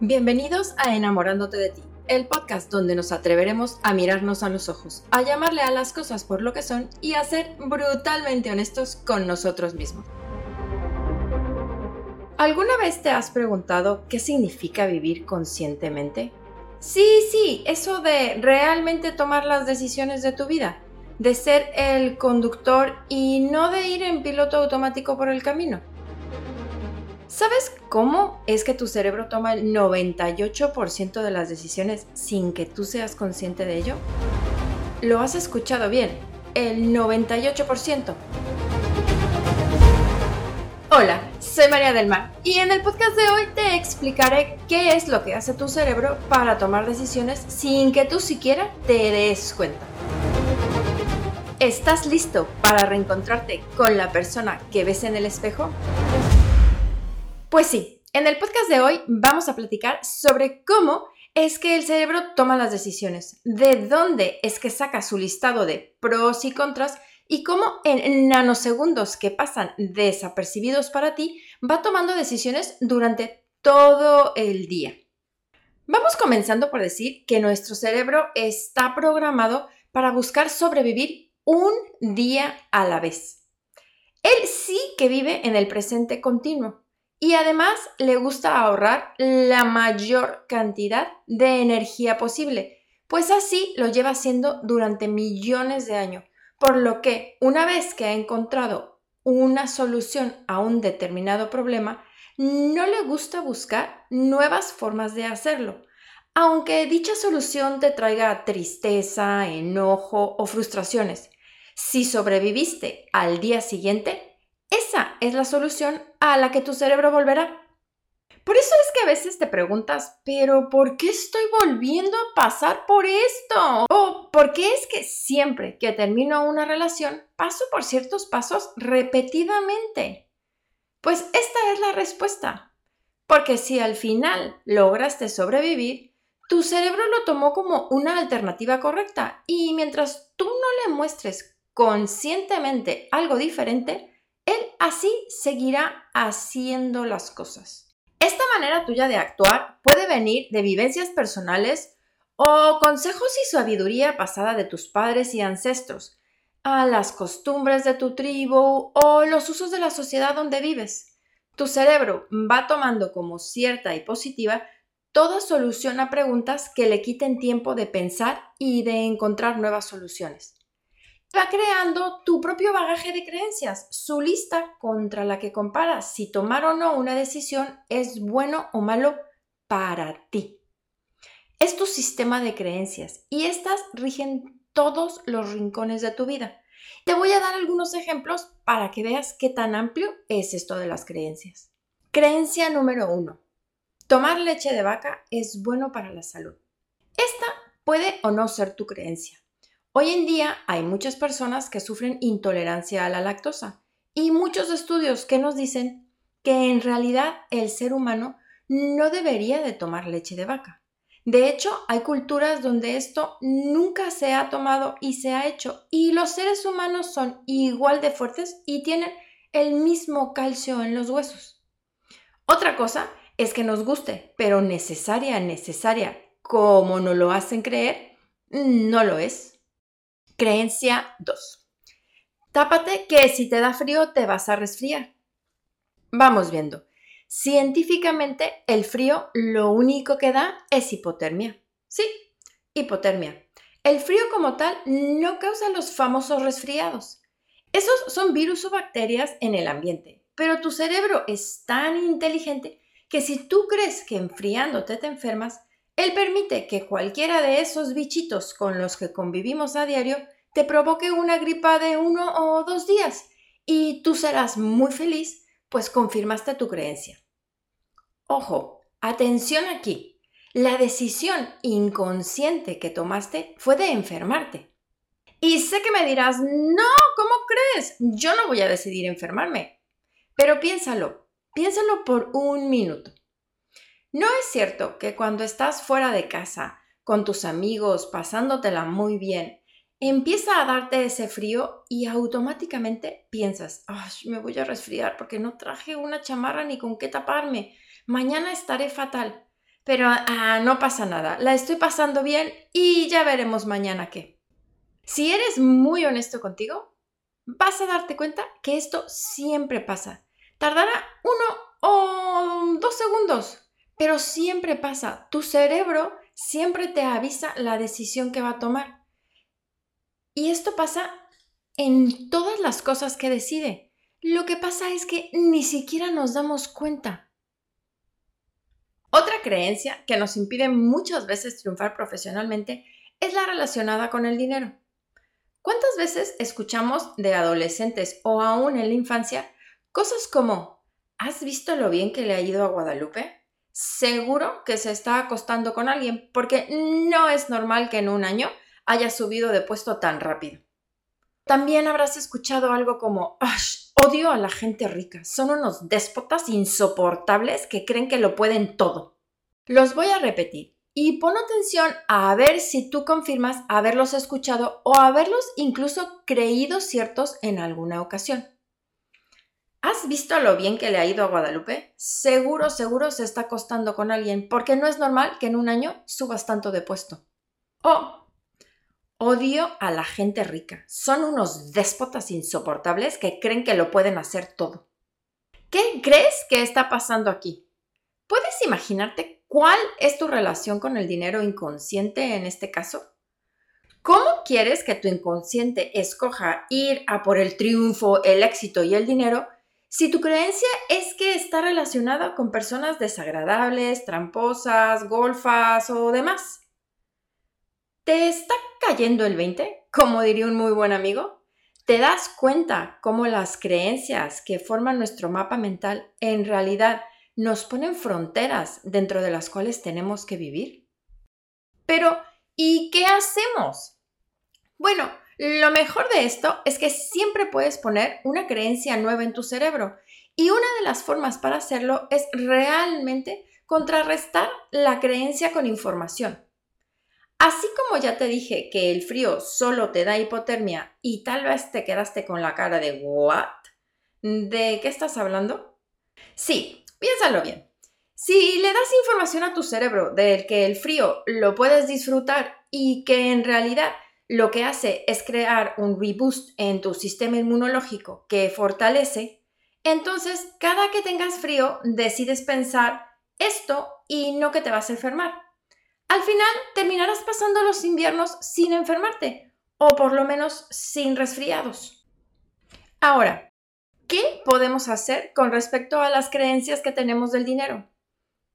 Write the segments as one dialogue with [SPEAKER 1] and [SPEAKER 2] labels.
[SPEAKER 1] Bienvenidos a Enamorándote de ti, el podcast donde nos atreveremos a mirarnos a los ojos, a llamarle a las cosas por lo que son y a ser brutalmente honestos con nosotros mismos. ¿Alguna vez te has preguntado qué significa vivir conscientemente? Sí, sí, eso de realmente tomar las decisiones de tu vida, de ser el conductor y no de ir en piloto automático por el camino. ¿Sabes cómo es que tu cerebro toma el 98% de las decisiones sin que tú seas consciente de ello? Lo has escuchado bien, el 98%. Hola, soy María del Mar y en el podcast de hoy te explicaré qué es lo que hace tu cerebro para tomar decisiones sin que tú siquiera te des cuenta. ¿Estás listo para reencontrarte con la persona que ves en el espejo? Pues sí, en el podcast de hoy vamos a platicar sobre cómo es que el cerebro toma las decisiones, de dónde es que saca su listado de pros y contras y cómo en nanosegundos que pasan desapercibidos para ti va tomando decisiones durante todo el día. Vamos comenzando por decir que nuestro cerebro está programado para buscar sobrevivir un día a la vez. Él sí que vive en el presente continuo y además le gusta ahorrar la mayor cantidad de energía posible, pues así lo lleva haciendo durante millones de años, por lo que una vez que ha encontrado una solución a un determinado problema, no le gusta buscar nuevas formas de hacerlo, aunque dicha solución te traiga tristeza, enojo o frustraciones. Si sobreviviste al día siguiente, esa es la solución a la que tu cerebro volverá. Por eso es que a veces te preguntas, pero ¿por qué estoy volviendo a pasar por esto? ¿O por qué es que siempre que termino una relación paso por ciertos pasos repetidamente? Pues esta es la respuesta. Porque si al final lograste sobrevivir, tu cerebro lo tomó como una alternativa correcta y mientras tú no le muestres conscientemente algo diferente, él así seguirá haciendo las cosas. Esta manera tuya de actuar puede venir de vivencias personales o consejos y sabiduría pasada de tus padres y ancestros, a las costumbres de tu tribu o los usos de la sociedad donde vives. Tu cerebro va tomando como cierta y positiva toda solución a preguntas que le quiten tiempo de pensar y de encontrar nuevas soluciones va creando tu propio bagaje de creencias, su lista contra la que comparas si tomar o no una decisión es bueno o malo para ti. Es tu sistema de creencias y estas rigen todos los rincones de tu vida. Te voy a dar algunos ejemplos para que veas qué tan amplio es esto de las creencias. Creencia número uno. Tomar leche de vaca es bueno para la salud. Esta puede o no ser tu creencia. Hoy en día hay muchas personas que sufren intolerancia a la lactosa y muchos estudios que nos dicen que en realidad el ser humano no debería de tomar leche de vaca. De hecho, hay culturas donde esto nunca se ha tomado y se ha hecho y los seres humanos son igual de fuertes y tienen el mismo calcio en los huesos. Otra cosa es que nos guste, pero necesaria, necesaria, como nos lo hacen creer, no lo es. Creencia 2. Tápate que si te da frío te vas a resfriar. Vamos viendo. Científicamente, el frío lo único que da es hipotermia. Sí, hipotermia. El frío como tal no causa los famosos resfriados. Esos son virus o bacterias en el ambiente, pero tu cerebro es tan inteligente que si tú crees que enfriándote te enfermas, él permite que cualquiera de esos bichitos con los que convivimos a diario te provoque una gripa de uno o dos días y tú serás muy feliz, pues confirmaste tu creencia. Ojo, atención aquí. La decisión inconsciente que tomaste fue de enfermarte. Y sé que me dirás, no, ¿cómo crees? Yo no voy a decidir enfermarme. Pero piénsalo, piénsalo por un minuto. ¿No es cierto que cuando estás fuera de casa, con tus amigos, pasándotela muy bien, empieza a darte ese frío y automáticamente piensas, Ay, me voy a resfriar porque no traje una chamarra ni con qué taparme, mañana estaré fatal? pero ah, no pasa nada, la estoy pasando bien y ya veremos mañana qué. Si eres muy honesto contigo, vas a darte cuenta que esto siempre pasa. Tardará uno o dos segundos, pero siempre pasa. Tu cerebro siempre te avisa la decisión que va a tomar. Y esto pasa en todas las cosas que decide. Lo que pasa es que ni siquiera nos damos cuenta. Otra creencia que nos impide muchas veces triunfar profesionalmente es la relacionada con el dinero. ¿Cuántas veces escuchamos de adolescentes o aún en la infancia cosas como, ¿has visto lo bien que le ha ido a Guadalupe? Seguro que se está acostando con alguien porque no es normal que en un año haya subido de puesto tan rápido. También habrás escuchado algo como, odio a la gente rica, son unos déspotas insoportables que creen que lo pueden todo. Los voy a repetir y pon atención a ver si tú confirmas haberlos escuchado o haberlos incluso creído ciertos en alguna ocasión. ¿Has visto lo bien que le ha ido a Guadalupe? Seguro, seguro se está acostando con alguien, porque no es normal que en un año subas tanto de puesto. O Odio a la gente rica. Son unos déspotas insoportables que creen que lo pueden hacer todo. ¿Qué crees que está pasando aquí? ¿Puedes imaginarte cuál es tu relación con el dinero inconsciente en este caso? ¿Cómo quieres que tu inconsciente escoja ir a por el triunfo, el éxito y el dinero si tu creencia es que está relacionada con personas desagradables, tramposas, golfas o demás? ¿Te está cayendo el 20? Como diría un muy buen amigo. ¿Te das cuenta cómo las creencias que forman nuestro mapa mental en realidad nos ponen fronteras dentro de las cuales tenemos que vivir? Pero, ¿y qué hacemos? Bueno, lo mejor de esto es que siempre puedes poner una creencia nueva en tu cerebro y una de las formas para hacerlo es realmente contrarrestar la creencia con información. Así como ya te dije que el frío solo te da hipotermia y tal vez te quedaste con la cara de ¿what? ¿De qué estás hablando? Sí, piénsalo bien. Si le das información a tu cerebro del que el frío lo puedes disfrutar y que en realidad lo que hace es crear un reboost en tu sistema inmunológico que fortalece, entonces cada que tengas frío decides pensar esto y no que te vas a enfermar. Al final terminarás pasando los inviernos sin enfermarte o por lo menos sin resfriados. Ahora, ¿qué podemos hacer con respecto a las creencias que tenemos del dinero?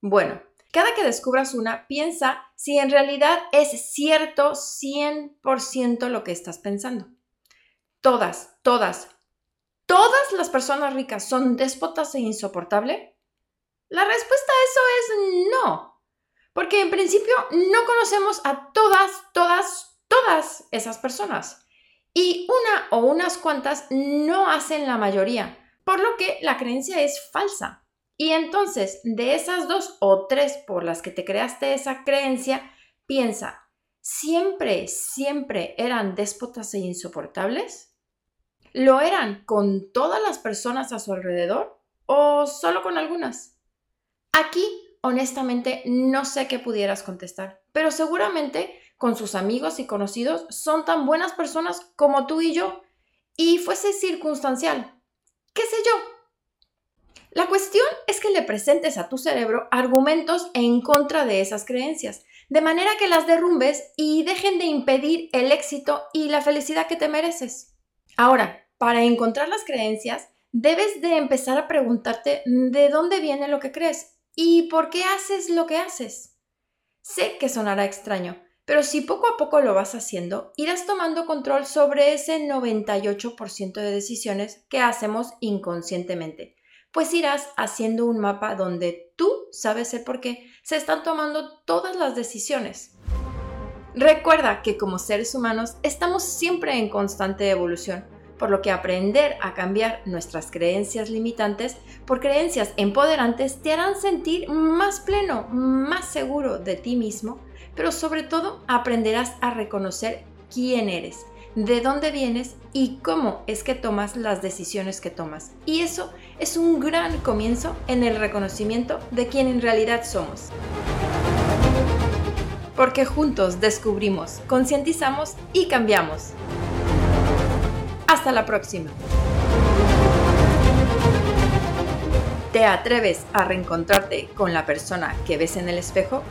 [SPEAKER 1] Bueno, cada que descubras una, piensa si en realidad es cierto 100% lo que estás pensando. Todas, todas, todas las personas ricas son déspotas e insoportables. La respuesta a eso es no. Porque en principio no conocemos a todas, todas, todas esas personas. Y una o unas cuantas no hacen la mayoría, por lo que la creencia es falsa. Y entonces, de esas dos o tres por las que te creaste esa creencia, piensa, ¿siempre, siempre eran déspotas e insoportables? ¿Lo eran con todas las personas a su alrededor o solo con algunas? Aquí honestamente no sé qué pudieras contestar, pero seguramente con sus amigos y conocidos son tan buenas personas como tú y yo, y fuese circunstancial. ¿Qué sé yo? La cuestión es que le presentes a tu cerebro argumentos en contra de esas creencias, de manera que las derrumbes y dejen de impedir el éxito y la felicidad que te mereces. Ahora, para encontrar las creencias, debes de empezar a preguntarte de dónde viene lo que crees ¿Y por qué haces lo que haces? Sé que sonará extraño, pero si poco a poco lo vas haciendo, irás tomando control sobre ese 98% de decisiones que hacemos inconscientemente, pues irás haciendo un mapa donde tú sabes el por qué se están tomando todas las decisiones. Recuerda que como seres humanos estamos siempre en constante evolución por lo que aprender a cambiar nuestras creencias limitantes por creencias empoderantes te harán sentir más pleno, más seguro de ti mismo, pero sobre todo aprenderás a reconocer quién eres, de dónde vienes y cómo es que tomas las decisiones que tomas. Y eso es un gran comienzo en el reconocimiento de quién en realidad somos. Porque juntos descubrimos, concientizamos y cambiamos. Hasta la próxima. ¿Te atreves a reencontrarte con la persona que ves en el espejo?